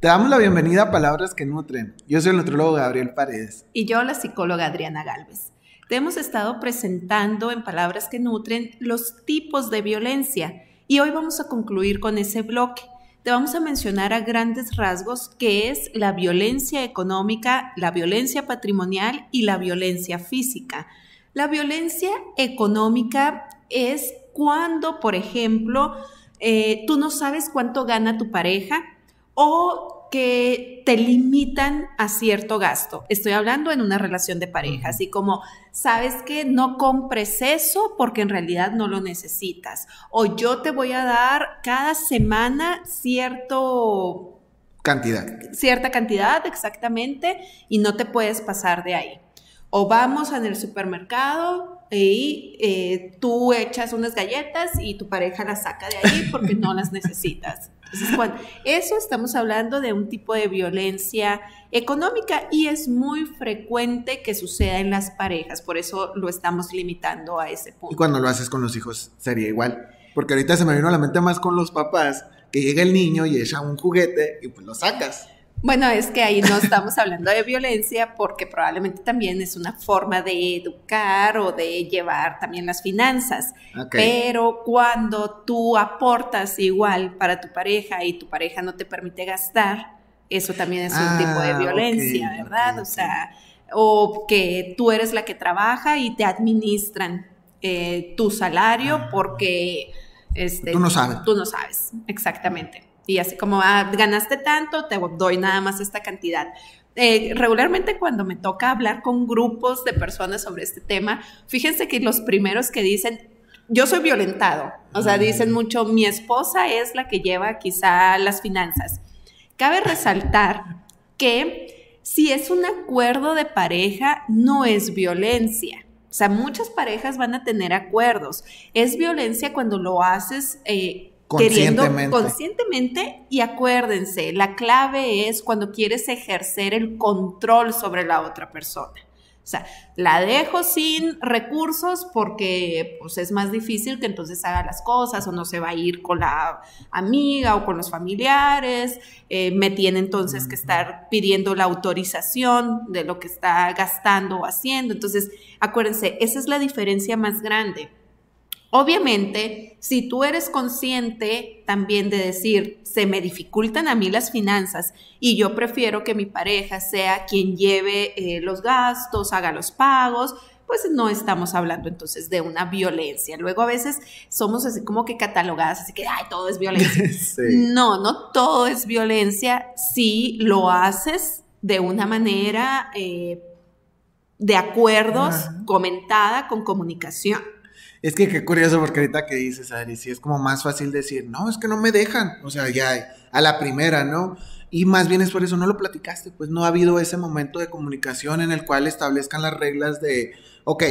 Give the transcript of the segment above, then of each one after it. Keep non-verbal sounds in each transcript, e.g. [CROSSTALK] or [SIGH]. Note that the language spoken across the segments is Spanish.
Te damos la bienvenida a Palabras que Nutren. Yo soy el nutrólogo Gabriel Paredes. Y yo la psicóloga Adriana Galvez. Te hemos estado presentando en Palabras que Nutren los tipos de violencia y hoy vamos a concluir con ese bloque. Te vamos a mencionar a grandes rasgos qué es la violencia económica, la violencia patrimonial y la violencia física. La violencia económica es cuando, por ejemplo, eh, tú no sabes cuánto gana tu pareja o que te limitan a cierto gasto. Estoy hablando en una relación de pareja, así como, sabes que no compres eso porque en realidad no lo necesitas. O yo te voy a dar cada semana cierto... Cantidad. Cierta cantidad, exactamente, y no te puedes pasar de ahí. O vamos en el supermercado y eh, tú echas unas galletas y tu pareja las saca de ahí porque no las [LAUGHS] necesitas. Entonces, cuando, eso estamos hablando de un tipo de violencia económica y es muy frecuente que suceda en las parejas, por eso lo estamos limitando a ese punto. Y cuando lo haces con los hijos sería igual, porque ahorita se me vino a la mente más con los papás, que llega el niño y echa un juguete y pues lo sacas. Bueno, es que ahí no estamos hablando de violencia porque probablemente también es una forma de educar o de llevar también las finanzas. Pero cuando tú aportas igual para tu pareja y tu pareja no te permite gastar, eso también es un tipo de ah, violencia, ¿verdad? o sea, o que tú eres la que trabaja y te administran eh, tu salario ah, porque... Este, tú no sabes. Tú no sabes, exactamente y así como ah, ganaste tanto, te doy nada más esta cantidad. Eh, regularmente cuando me toca hablar con grupos de personas sobre este tema, fíjense que los primeros que dicen, yo soy violentado, o sea, dicen mucho, mi esposa es la que lleva quizá las finanzas. Cabe resaltar que si es un acuerdo de pareja, no es violencia. O sea, muchas parejas van a tener acuerdos. Es violencia cuando lo haces eh, Conscientemente. conscientemente y acuérdense, la clave es cuando quieres ejercer el control sobre la otra persona. O sea, la dejo sin recursos porque pues, es más difícil que entonces haga las cosas o no se va a ir con la amiga o con los familiares. Eh, me tiene entonces que estar pidiendo la autorización de lo que está gastando o haciendo. Entonces, acuérdense, esa es la diferencia más grande Obviamente, si tú eres consciente también de decir, se me dificultan a mí las finanzas y yo prefiero que mi pareja sea quien lleve eh, los gastos, haga los pagos, pues no estamos hablando entonces de una violencia. Luego a veces somos así como que catalogadas, así que, ay, todo es violencia. [LAUGHS] No, no todo es violencia si lo haces de una manera eh, de acuerdos, comentada, con comunicación. Es que qué curioso porque ahorita que dices, Ari, sí es como más fácil decir, no, es que no me dejan, o sea, ya a la primera, ¿no? Y más bien es por eso, no lo platicaste, pues no ha habido ese momento de comunicación en el cual establezcan las reglas de, ok,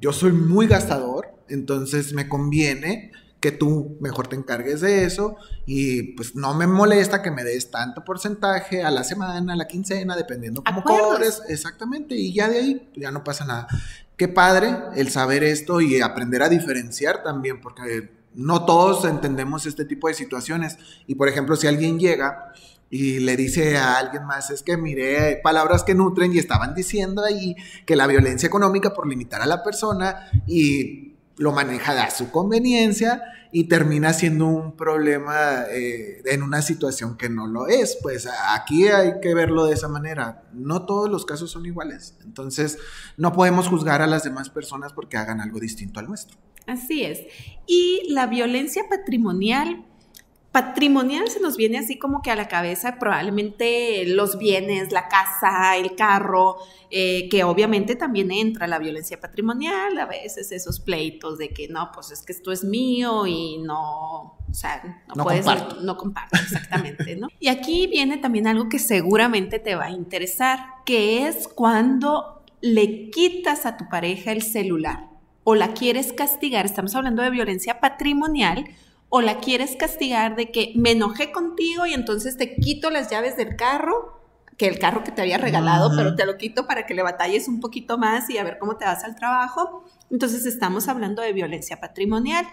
yo soy muy gastador, entonces me conviene que tú mejor te encargues de eso y pues no me molesta que me des tanto porcentaje a la semana, a la quincena, dependiendo cómo cobres, exactamente, y ya de ahí ya no pasa nada qué padre el saber esto y aprender a diferenciar también, porque no todos entendemos este tipo de situaciones. Y por ejemplo, si alguien llega y le dice a alguien más, es que mire, palabras que nutren y estaban diciendo ahí que la violencia económica por limitar a la persona y lo maneja a su conveniencia y termina siendo un problema eh, en una situación que no lo es. Pues aquí hay que verlo de esa manera. No todos los casos son iguales. Entonces, no podemos juzgar a las demás personas porque hagan algo distinto al nuestro. Así es. Y la violencia patrimonial patrimonial se nos viene así como que a la cabeza probablemente los bienes, la casa, el carro, eh, que obviamente también entra la violencia patrimonial, a veces esos pleitos de que no, pues es que esto es mío y no, o sea, no, puedes, comparto. no comparto, exactamente, ¿no? y aquí viene también algo que seguramente te va a interesar, que es cuando le quitas a tu pareja el celular o la quieres castigar, estamos hablando de violencia patrimonial, o la quieres castigar de que me enojé contigo y entonces te quito las llaves del carro, que el carro que te había regalado, pero te lo quito para que le batalles un poquito más y a ver cómo te vas al trabajo. Entonces estamos hablando de violencia patrimonial.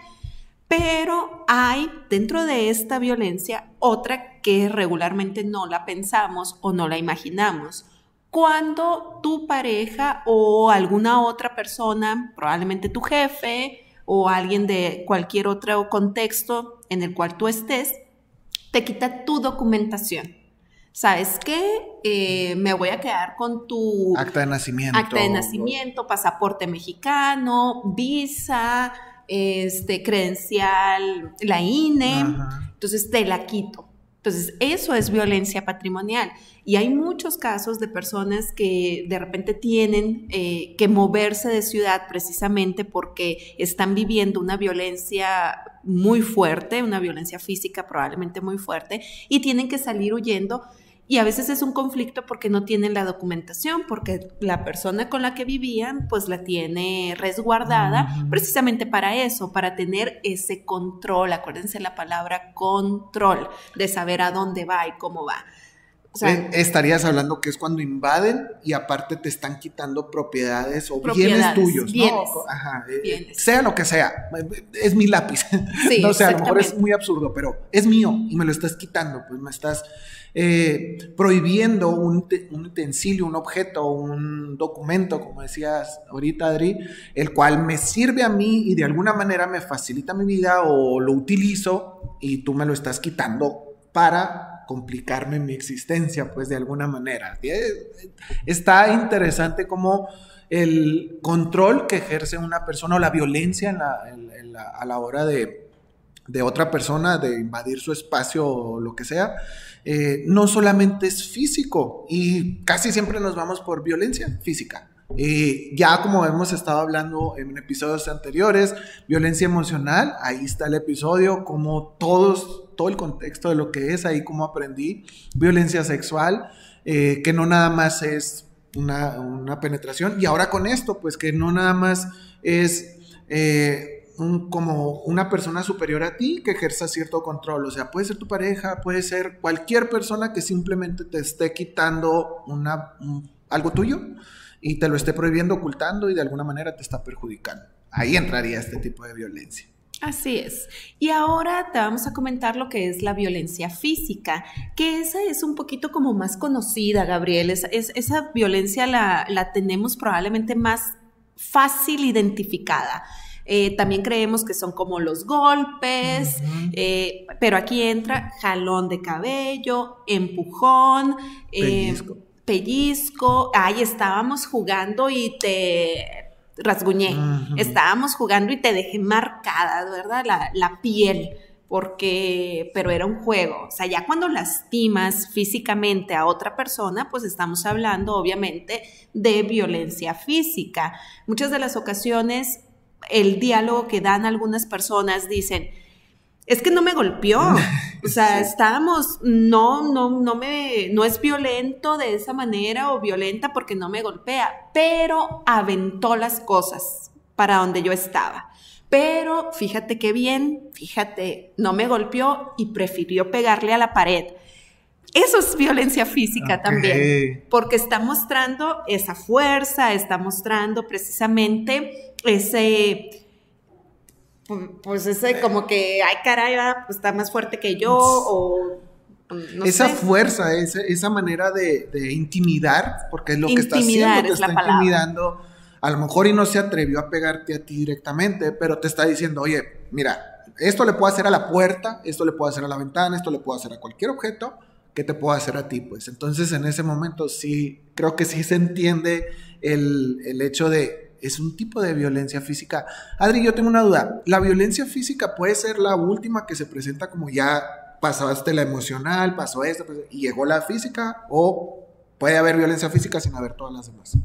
Pero hay dentro de esta violencia otra que regularmente no la pensamos o no la imaginamos. Cuando tu pareja o alguna otra persona, probablemente tu jefe o alguien de cualquier otro contexto en el cual tú estés, te quita tu documentación. ¿Sabes qué? Eh, me voy a quedar con tu acta de nacimiento. Acta de nacimiento, pasaporte mexicano, visa, este, credencial, la INE. Entonces te la quito. Entonces, eso es violencia patrimonial. Y hay muchos casos de personas que de repente tienen eh, que moverse de ciudad precisamente porque están viviendo una violencia muy fuerte, una violencia física probablemente muy fuerte, y tienen que salir huyendo y a veces es un conflicto porque no tienen la documentación, porque la persona con la que vivían pues la tiene resguardada precisamente para eso, para tener ese control, acuérdense la palabra control, de saber a dónde va y cómo va. Eh, estarías hablando que es cuando invaden y aparte te están quitando propiedades o bienes tuyos, ¿no? Ajá, eh, sea lo que sea, es mi lápiz. [LAUGHS] no sé, a lo mejor es muy absurdo, pero es mío y me lo estás quitando, pues me estás eh, prohibiendo un, utensilio, un objeto, un documento, como decías ahorita, Adri, el cual me sirve a mí y de alguna manera me facilita mi vida o lo utilizo y tú me lo estás quitando para complicarme mi existencia, pues de alguna manera. Está interesante como el control que ejerce una persona o la violencia a la hora de, de otra persona, de invadir su espacio o lo que sea, eh, no solamente es físico y casi siempre nos vamos por violencia física. Eh, ya como hemos estado hablando en episodios anteriores, violencia emocional, ahí está el episodio, como todos, todo el contexto de lo que es, ahí como aprendí, violencia sexual, eh, que no nada más es una, una, penetración, y ahora con esto, pues que no nada más es como una persona superior a ti que ejerza cierto control. O sea, puede ser tu pareja, puede ser cualquier persona que simplemente te esté quitando una, algo tuyo y te lo esté prohibiendo, ocultando y de alguna manera te está perjudicando. Ahí entraría este tipo de violencia. Así es. Y ahora te vamos a comentar lo que es la violencia física, que esa es un poquito como más conocida, Gabriel. Es, esa violencia la, la tenemos probablemente más fácil identificada. Eh, también creemos que son como los golpes, eh, pero aquí entra jalón de cabello, empujón, eh, pellizco. Ahí estábamos jugando y te rasguñé. Estábamos jugando y te dejé marcada, ¿verdad? La, la piel porque, pero era un juego. O sea, ya cuando lastimas físicamente a otra persona, pues estamos hablando obviamente de violencia física. Muchas de las ocasiones el diálogo que dan algunas personas, dicen, es que no me golpeó. O sea, estábamos, no, no, no me, no es violento de esa manera o violenta porque no me golpea, pero aventó las cosas para donde yo estaba. Pero fíjate qué bien, fíjate, no me golpeó y prefirió pegarle a la pared. Eso es violencia física también, porque está mostrando esa fuerza, está mostrando precisamente ese, pues ese como que, ay caray, pues está más fuerte que yo o... esa fuerza, esa, esa manera de, intimidar, porque es lo que está haciendo, te está intimidando. A lo mejor y no se atrevió a pegarte a ti directamente, pero te está diciendo, oye, mira, esto le puedo hacer a la puerta, esto le puedo hacer a la ventana, esto le puedo hacer a cualquier objeto, que te puedo hacer a ti? Pues entonces en ese momento sí, creo que sí se entiende el, el hecho de, es un tipo de violencia física. Adri, yo tengo una duda. ¿La violencia física puede ser la última que se presenta como ya pasaste la emocional, pasó esto, pues, y llegó la física? ¿O puede haber violencia física sin haber todas las demás?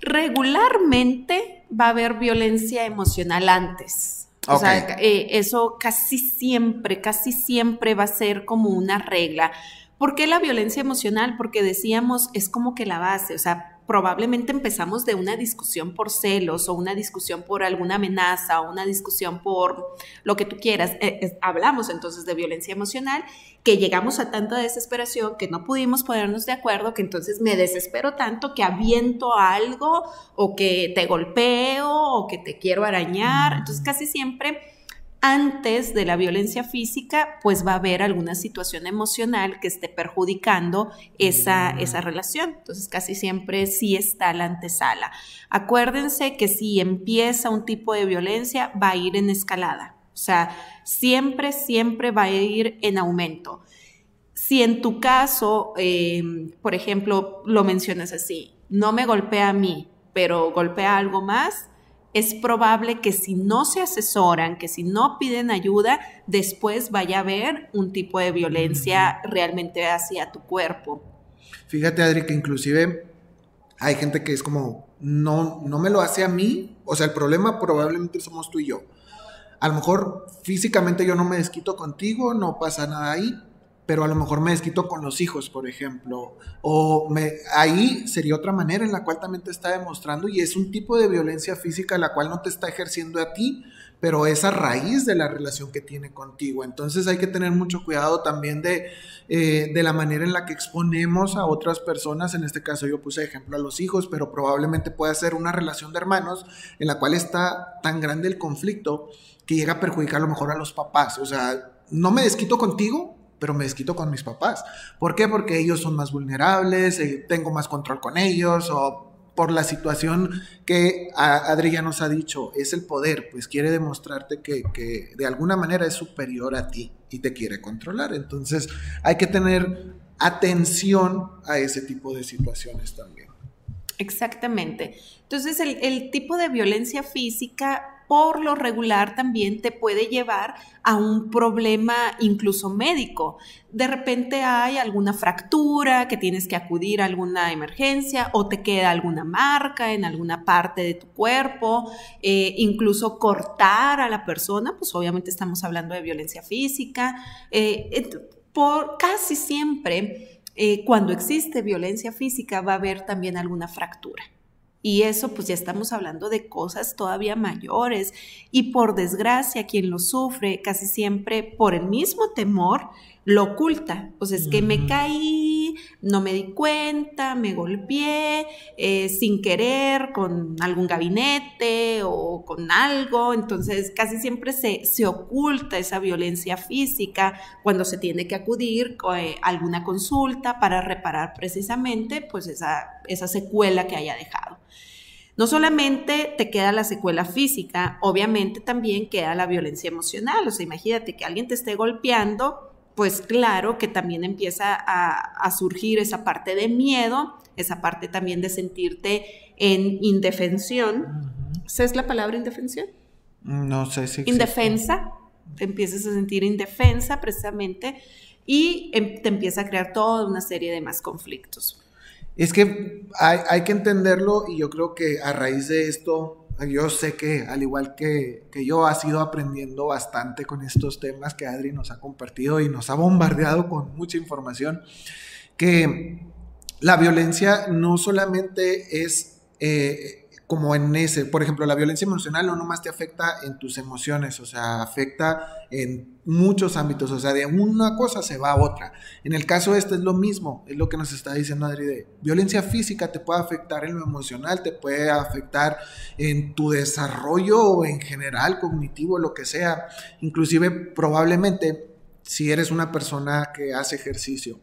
Regularmente va a haber violencia emocional antes. O sea, eh, eso casi siempre, casi siempre va a ser como una regla. ¿Por qué la violencia emocional? Porque decíamos, es como que la base, o sea, probablemente empezamos de una discusión por celos o una discusión por alguna amenaza o una discusión por lo que tú quieras. Eh, hablamos entonces de violencia emocional, que llegamos a tanta desesperación que no pudimos ponernos de acuerdo, que entonces me desespero tanto que aviento algo o que te golpeo o que te quiero arañar. Entonces casi siempre antes de la violencia física, pues va a haber alguna situación emocional que esté perjudicando esa, esa relación. Entonces, casi siempre sí está la antesala. Acuérdense que si empieza un tipo de violencia, va a ir en escalada. O sea, siempre, siempre va a ir en aumento. Si en tu caso, eh, por ejemplo, lo mencionas así, no me golpea a mí, pero golpea algo más, es probable que si no se asesoran, que si no piden ayuda, después vaya a haber un tipo de violencia realmente hacia tu cuerpo. Fíjate, Adri, que inclusive hay gente que es como, no, no me lo hace a mí, o sea, el problema probablemente somos tú y yo. A lo mejor físicamente yo no me desquito contigo, no pasa nada ahí, pero a lo mejor me desquito con los hijos, por ejemplo. O me, ahí sería otra manera en la cual también te está demostrando y es un tipo de violencia física la cual no te está ejerciendo a ti, pero es a raíz de la relación que tiene contigo. Entonces hay que tener mucho cuidado también de, eh, de la manera en la que exponemos a otras personas. En este caso yo puse ejemplo a los hijos, pero probablemente pueda ser una relación de hermanos en la cual está tan grande el conflicto que llega a perjudicar a lo mejor a los papás. O sea, no me desquito contigo, pero me desquito con mis papás. ¿Por qué? Porque ellos son más vulnerables, eh, tengo más control con ellos o por la situación que Adri ya nos ha dicho, es el poder, pues quiere demostrarte que, que, de alguna manera es superior a ti y te quiere controlar. Entonces hay que tener atención a ese tipo de situaciones también. Exactamente. Entonces el, el tipo de violencia física por lo regular también te puede llevar a un problema incluso médico. De repente hay alguna fractura que tienes que acudir a alguna emergencia o te queda alguna marca en alguna parte de tu cuerpo, eh, incluso cortar a la persona, pues obviamente estamos hablando de violencia física. Eh, por casi siempre, eh, cuando existe violencia física, va a haber también alguna fractura. Y eso pues ya estamos hablando de cosas todavía mayores. Y por desgracia, quien lo sufre casi siempre por el mismo temor lo oculta. Pues es que me caí, no me di cuenta, me golpeé eh, sin querer con algún gabinete o con algo. Entonces casi siempre se, se oculta esa violencia física cuando se tiene que acudir eh, a alguna consulta para reparar precisamente pues esa, esa secuela que haya dejado. No solamente te queda la secuela física, obviamente también queda la violencia emocional. O sea, imagínate que alguien te esté golpeando, pues claro que también empieza a, surgir esa parte de miedo, esa parte también de sentirte en indefensión. ¿Sabes la palabra indefensión? No sé si. Indefensa. Te empiezas a sentir indefensa precisamente y em, te empieza a crear toda una serie de más conflictos. Es que hay, que entenderlo y yo creo que a raíz de esto, yo sé que al igual que, que, yo, ha sido aprendiendo bastante con estos temas que Adri nos ha compartido y nos ha bombardeado con mucha información, que la violencia no solamente es eh, como en ese, por ejemplo, la violencia emocional no nomás te afecta en tus emociones, o sea, afecta en muchos ámbitos, o sea, de una cosa se va a otra. En el caso este es lo mismo, es lo que nos está diciendo Adri violencia física te puede afectar en lo emocional, te puede afectar en tu desarrollo en general, cognitivo, lo que sea, inclusive probablemente si eres una persona que hace ejercicio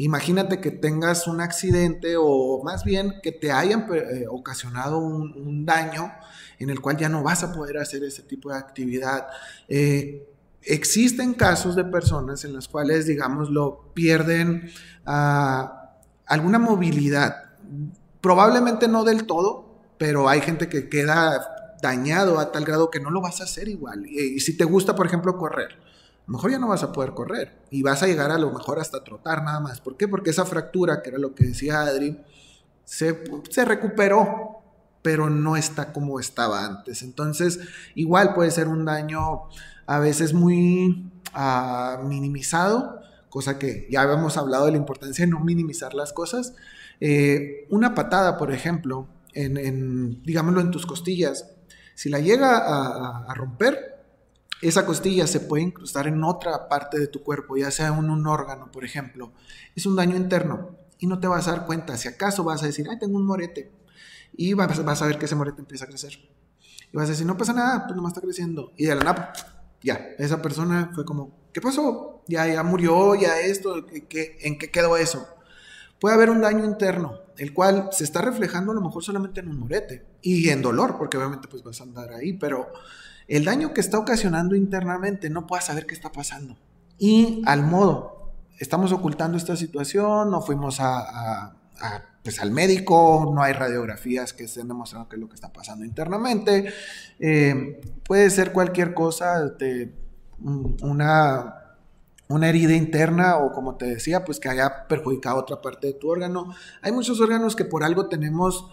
Imagínate que tengas un accidente o más bien que te hayan eh, ocasionado un, daño en el cual ya no vas a poder hacer ese tipo de actividad. Eh, existen casos de personas en las cuales, digámoslo, pierden ah, alguna movilidad. Probablemente no del todo, pero hay gente que queda dañado a tal grado que no lo vas a hacer igual. y si te gusta, por ejemplo, correr lo mejor ya no vas a poder correr y vas a llegar a lo mejor hasta trotar nada más. ¿Por qué? Porque esa fractura, que era lo que decía Adri, se, se recuperó, pero no está como estaba antes. Entonces, igual puede ser un daño a veces muy uh, minimizado, cosa que ya habíamos hablado de la importancia de no minimizar las cosas. Eh, una patada, por ejemplo, en, digámoslo, en tus costillas, si la llega a romper, esa costilla se puede incrustar en otra parte de tu cuerpo, ya sea en un órgano, por ejemplo. Es un daño interno y no te vas a dar cuenta. Si acaso vas a decir, ay, tengo un morete, y vas, a ver que ese morete empieza a crecer. Y vas a decir, no pasa nada, pues nomás está creciendo. Y de la nada, ya, esa persona fue como, ¿qué pasó? Ya, ya murió, ya esto, ¿qué, en qué quedó eso? Puede haber un daño interno, el cual se está reflejando a lo mejor solamente en un morete y en dolor, porque obviamente pues vas a andar ahí, pero el daño que está ocasionando internamente no puedes saber qué está pasando. Y al modo, estamos ocultando esta situación, no fuimos a, pues al médico, no hay radiografías que estén demostrando qué es lo que está pasando internamente. Eh, puede ser cualquier cosa, una, una herida interna o como te decía, pues que haya perjudicado otra parte de tu órgano. Hay muchos órganos que por algo tenemos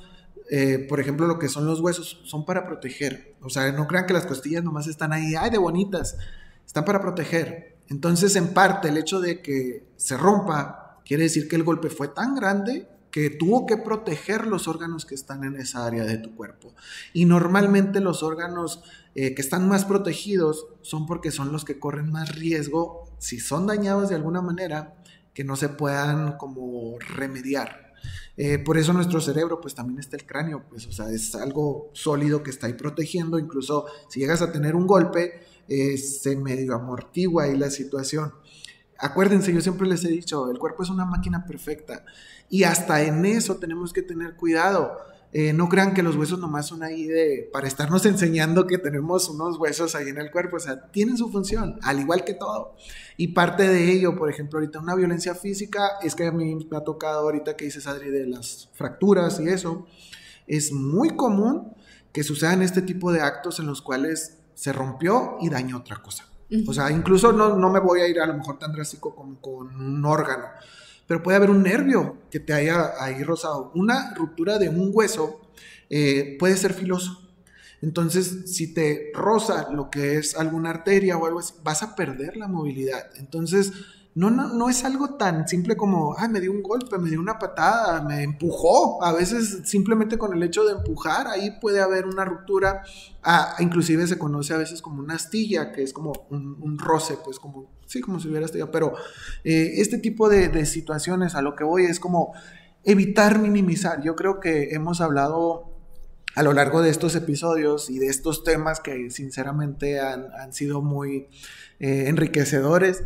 eh, por ejemplo, lo que son los huesos, son para proteger. O sea, no crean que las costillas nomás están ahí, ay, de bonitas. Están para proteger. Entonces, en parte, el hecho de que se rompa quiere decir que el golpe fue tan grande que tuvo que proteger los órganos que están en esa área de tu cuerpo. Y normalmente los órganos eh, que están más protegidos son porque son los que corren más riesgo, si son dañados de alguna manera, que no se puedan como remediar. Eh, por eso nuestro cerebro, pues también está el cráneo, pues, o sea, es algo sólido que está ahí protegiendo, incluso si llegas a tener un golpe, eh, se medio amortigua ahí la situación. Acuérdense, yo siempre les he dicho, el cuerpo es una máquina perfecta y hasta en eso tenemos que tener cuidado. Eh, no crean que los huesos nomás son ahí de, para estarnos [LAUGHS] enseñando que tenemos unos huesos ahí en el cuerpo, o sea, tienen su función, al igual que todo. Y parte de ello, por ejemplo, ahorita una violencia física, es que a mí me ha tocado ahorita que dices, Adri, de las fracturas y eso, es muy común que sucedan este tipo de actos en los cuales se rompió y dañó otra cosa. O sea, incluso no, no me voy a ir a lo mejor tan drástico como con un órgano pero puede haber un nervio que te haya ahí rozado. Una ruptura de un hueso eh, puede ser filoso. Entonces, si te roza lo que es alguna arteria o algo así, vas a perder la movilidad. Entonces, no, no, es algo tan simple como, ay, me dio un golpe, me dio una patada, me empujó. A veces simplemente con el hecho de empujar, ahí puede haber una ruptura. Ah, inclusive se conoce a veces como una astilla, que es como un, roce, pues como, sí, como si hubiera astilla. Pero eh, este tipo de, de situaciones a lo que voy es como evitar minimizar. Yo creo que hemos hablado a lo largo de estos episodios y de estos temas que sinceramente han, han sido muy eh, enriquecedores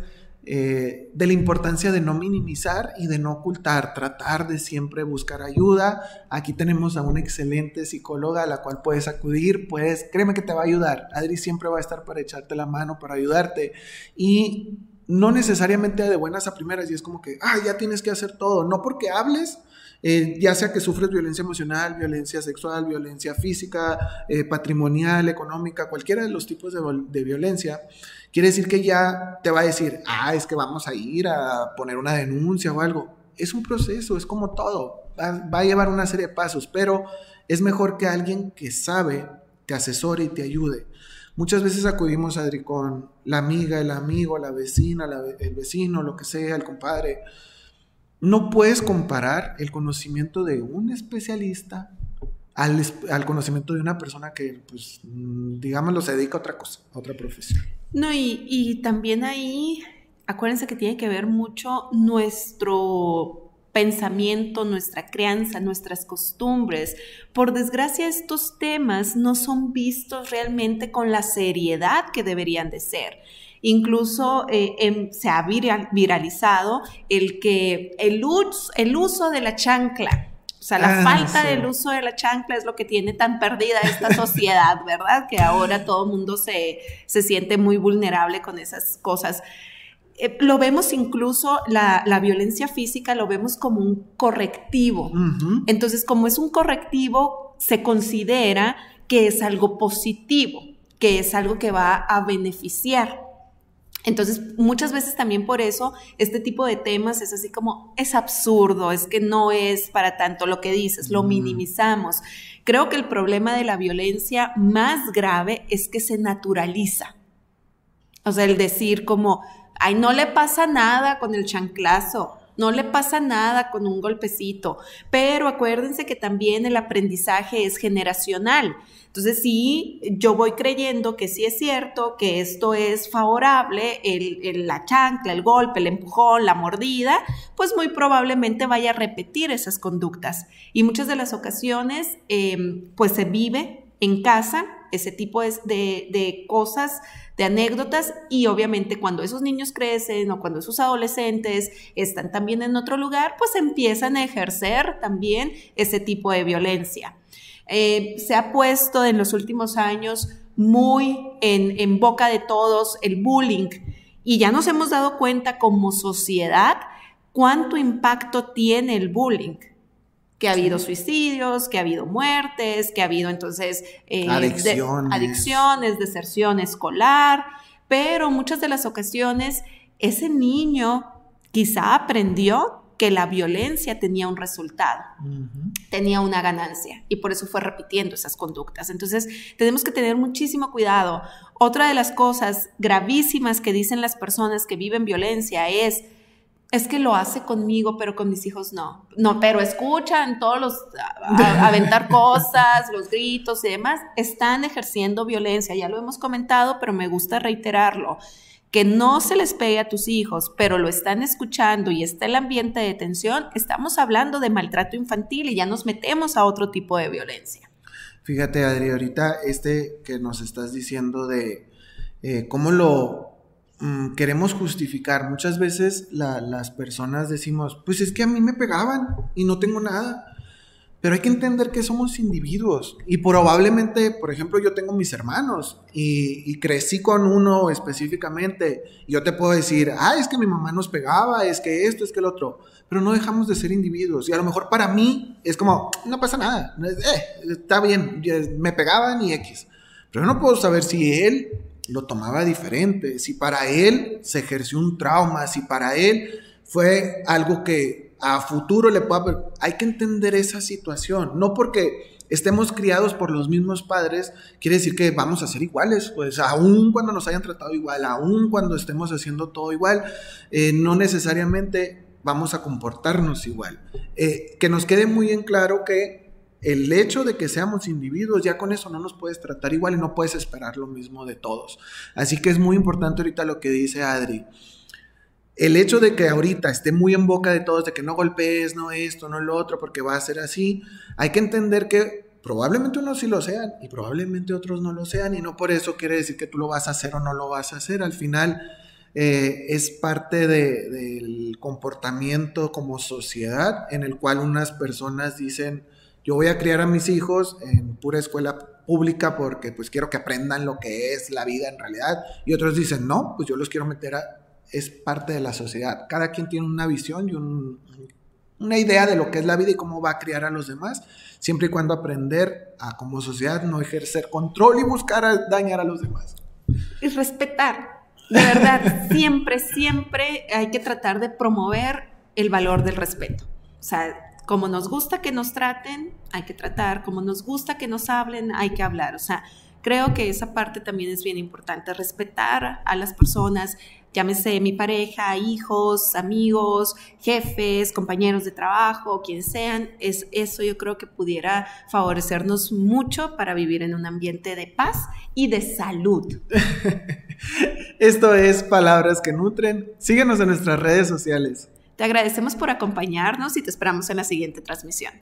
eh, de la importancia de no minimizar y de no ocultar, tratar de siempre buscar ayuda. Aquí tenemos a una excelente psicóloga a la cual puedes acudir, puedes, créeme que te va a ayudar. Adri siempre va a estar para echarte la mano, para ayudarte. Y no necesariamente de buenas a primeras y es como que, ah, ya tienes que hacer todo, no porque hables. Eh, ya sea que sufres violencia emocional, violencia sexual, violencia física, eh, patrimonial, económica, cualquiera de los tipos de, violencia, quiere decir que ya te va a decir, ah, es que vamos a ir a poner una denuncia o algo. Es un proceso, es como todo. Va, a llevar una serie de pasos, pero es mejor que alguien que sabe te asesore y te ayude. Muchas veces acudimos, Adri, con la amiga, el amigo, la vecina, el vecino, lo que sea, el compadre. No puedes comparar el conocimiento de un especialista al, al, conocimiento de una persona que, pues, digámoslo, se dedica a otra cosa, a otra profesión. No, y, y también ahí, acuérdense que tiene que ver mucho nuestro pensamiento, nuestra crianza, nuestras costumbres. Por desgracia, estos temas no son vistos realmente con la seriedad que deberían de ser. Incluso eh, em, se ha viralizado el que el, el uso de la chancla o sea, la ah, falta del uso de la chancla es lo que tiene tan perdida esta [LAUGHS] sociedad, ¿verdad? Que ahora todo el mundo se, se, siente muy vulnerable con esas cosas. Eh, lo vemos incluso, la, la, violencia física lo vemos como un correctivo. Entonces, como es un correctivo, se considera que es algo positivo, que es algo que va a beneficiar. Entonces, muchas veces también por eso este tipo de temas es así como, es absurdo, es que no es para tanto lo que dices, lo minimizamos. Creo que el problema de la violencia más grave es que se naturaliza. O sea, el decir como, ay, no le pasa nada con el chanclazo, no le pasa nada con un golpecito, pero acuérdense que también el aprendizaje es generacional. Entonces, sí, yo voy creyendo que sí es cierto, que esto es favorable, el, la chancla, el golpe, el empujón, la mordida, pues muy probablemente vaya a repetir esas conductas. Y muchas de las ocasiones, em, pues se vive en casa ese tipo de, de, cosas, de anécdotas y obviamente cuando esos niños crecen o cuando esos adolescentes están también en otro lugar, pues empiezan a ejercer también ese tipo de violencia. Eh, se ha puesto en los últimos años muy en, en boca de todos el bullying y ya nos hemos dado cuenta como sociedad cuánto impacto tiene el bullying que ha habido suicidios, que ha habido muertes, que ha habido entonces eh, adicciones. adicciones, deserción escolar, pero muchas de las ocasiones ese niño quizá aprendió que la violencia tenía un resultado, tenía una ganancia y por eso fue repitiendo esas conductas. Entonces, tenemos que tener muchísimo cuidado. Otra de las cosas gravísimas que dicen las personas que viven violencia es, es que lo hace conmigo, pero con mis hijos no. No, pero escuchan todos los aventar [LAUGHS] cosas, los gritos y demás, están ejerciendo violencia. Ya lo hemos comentado, pero me gusta reiterarlo que no se les pegue a tus hijos, pero lo están escuchando y está el ambiente de tensión, estamos hablando de maltrato infantil y ya nos metemos a otro tipo de violencia. Fíjate, Adri, ahorita este que nos estás diciendo de eh, cómo lo mm, queremos justificar, muchas veces las personas decimos, pues es que a mí me pegaban y no tengo nada. Pero hay que entender que somos individuos y probablemente, por ejemplo, yo tengo mis hermanos y, crecí con uno específicamente. Yo te puedo decir, ah, es que mi mamá nos pegaba, es que esto, es que el otro, pero no dejamos de ser individuos. Y a lo mejor para mí es como, no pasa nada, eh, está bien, me pegaban y X. Pero no puedo saber si él lo tomaba diferente, si para él se ejerció un trauma, si para él fue algo que a futuro le pueda... Hay que entender esa situación, no porque estemos criados por los mismos padres, quiere decir que vamos a ser iguales, pues aún cuando nos hayan tratado igual, aún cuando estemos haciendo todo igual, eh, no necesariamente vamos a comportarnos igual. Eh, que nos quede muy en claro que el hecho de que seamos individuos, ya con eso no nos puedes tratar igual y no puedes esperar lo mismo de todos. Así que es muy importante ahorita lo que dice Adri el hecho de que ahorita esté muy en boca de todos, de que no golpees, no esto, no lo otro, porque va a ser así, hay que entender que probablemente unos sí lo sean y probablemente otros no lo sean y no por eso quiere decir que tú lo vas a hacer o no lo vas a hacer. Al final eh, es parte del comportamiento como sociedad en el cual unas personas dicen, yo voy a criar a mis hijos en pura escuela pública porque pues quiero que aprendan lo que es la vida en realidad y otros dicen, no, pues yo los quiero meter a es parte de la sociedad. Cada quien tiene una visión y una idea de lo que es la vida y cómo va a criar a los demás, siempre y cuando aprender a como sociedad no ejercer control y buscar dañar a los demás. Y respetar, de verdad, [LAUGHS] siempre, siempre hay que tratar de promover el valor del respeto. O sea, como nos gusta que nos traten, hay que tratar, como nos gusta que nos hablen, hay que hablar. O sea, creo que esa parte también es bien importante, respetar a las personas, llámese mi pareja, hijos, amigos, jefes, compañeros de trabajo, quien sean, es, eso yo creo que pudiera favorecernos mucho para vivir en un ambiente de paz y de salud. [LAUGHS] Esto es Palabras que Nutren. Síguenos en nuestras redes sociales. Te agradecemos por acompañarnos y te esperamos en la siguiente transmisión.